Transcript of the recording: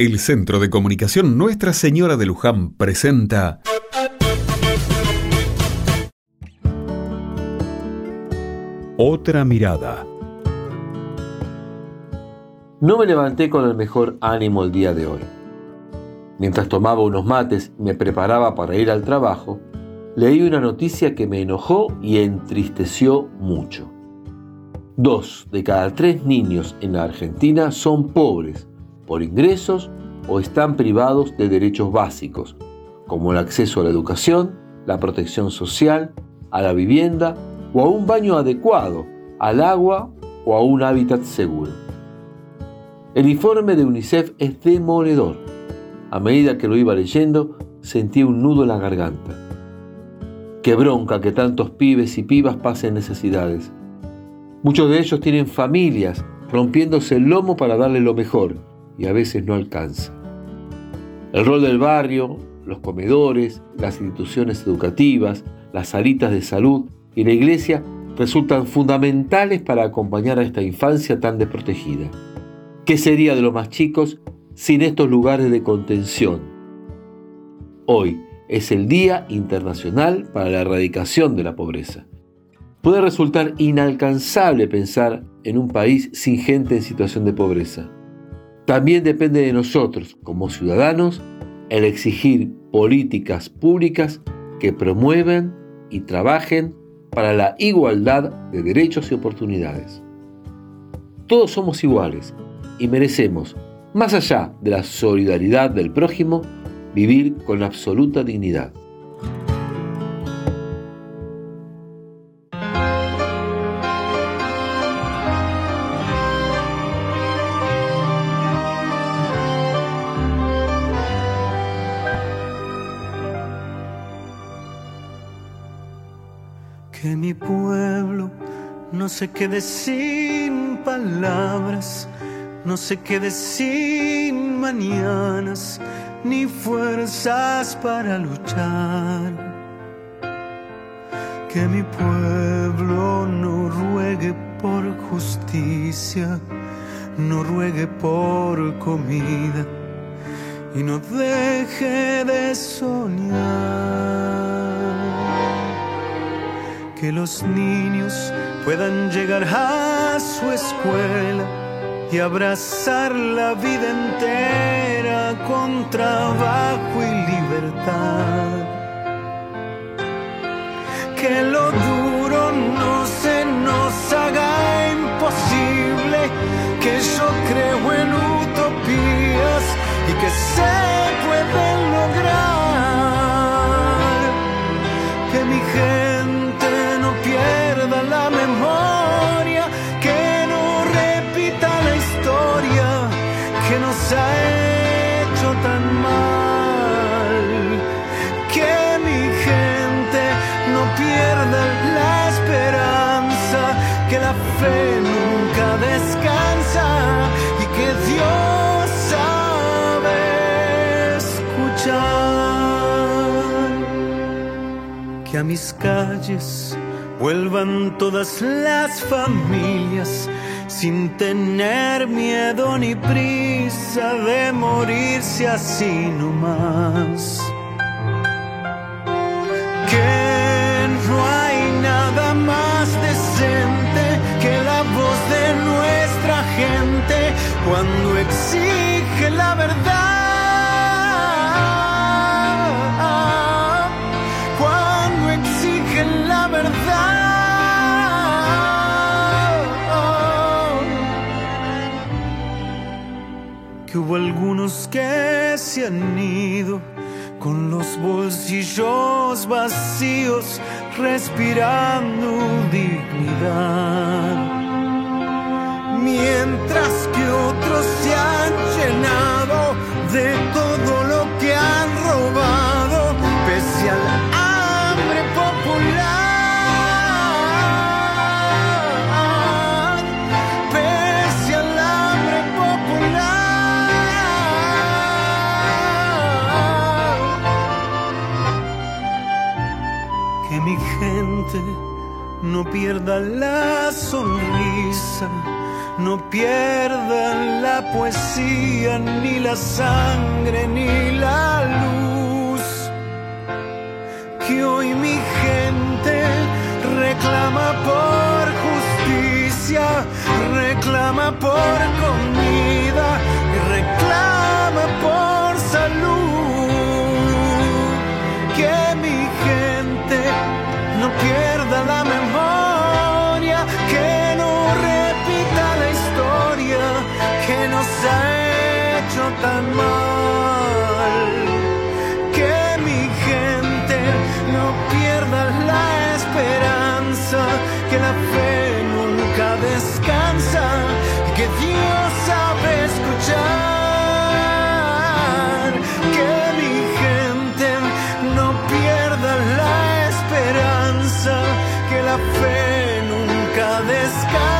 El Centro de Comunicación Nuestra Señora de Luján presenta Otra mirada. No me levanté con el mejor ánimo el día de hoy. Mientras tomaba unos mates y me preparaba para ir al trabajo, leí una noticia que me enojó y entristeció mucho. Dos de cada tres niños en la Argentina son pobres por ingresos o están privados de derechos básicos, como el acceso a la educación, la protección social, a la vivienda o a un baño adecuado, al agua o a un hábitat seguro. El informe de UNICEF es demoledor. A medida que lo iba leyendo, sentí un nudo en la garganta. Qué bronca que tantos pibes y pibas pasen necesidades. Muchos de ellos tienen familias rompiéndose el lomo para darle lo mejor y a veces no alcanza. El rol del barrio, los comedores, las instituciones educativas, las salitas de salud y la iglesia resultan fundamentales para acompañar a esta infancia tan desprotegida. ¿Qué sería de los más chicos sin estos lugares de contención? Hoy es el Día Internacional para la Erradicación de la Pobreza. Puede resultar inalcanzable pensar en un país sin gente en situación de pobreza. También depende de nosotros, como ciudadanos, el exigir políticas públicas que promuevan y trabajen para la igualdad de derechos y oportunidades. Todos somos iguales y merecemos, más allá de la solidaridad del prójimo, vivir con absoluta dignidad. Que mi pueblo no se quede sin palabras, no se quede sin mañanas ni fuerzas para luchar. Que mi pueblo no ruegue por justicia, no ruegue por comida y no deje de soñar que los niños puedan llegar a su escuela y abrazar la vida entera con trabajo y libertad. Que ha hecho tan mal. Que mi gente no pierda la esperanza, que la fe nunca descansa y que Dios sabe escuchar. Que a mis calles vuelvan todas las familias sin tener miedo ni prisa de morirse así nomás. Que no hay nada más decente que la voz de nuestra gente cuando exige la verdad. Hubo algunos que se han ido con los bolsillos vacíos, respirando dignidad. Mientras que no pierda la sonrisa, no pierdan la poesía, ni la sangre, ni la luz. descansa, que Dios sabe escuchar, que mi gente no pierda la esperanza, que la fe nunca descansa.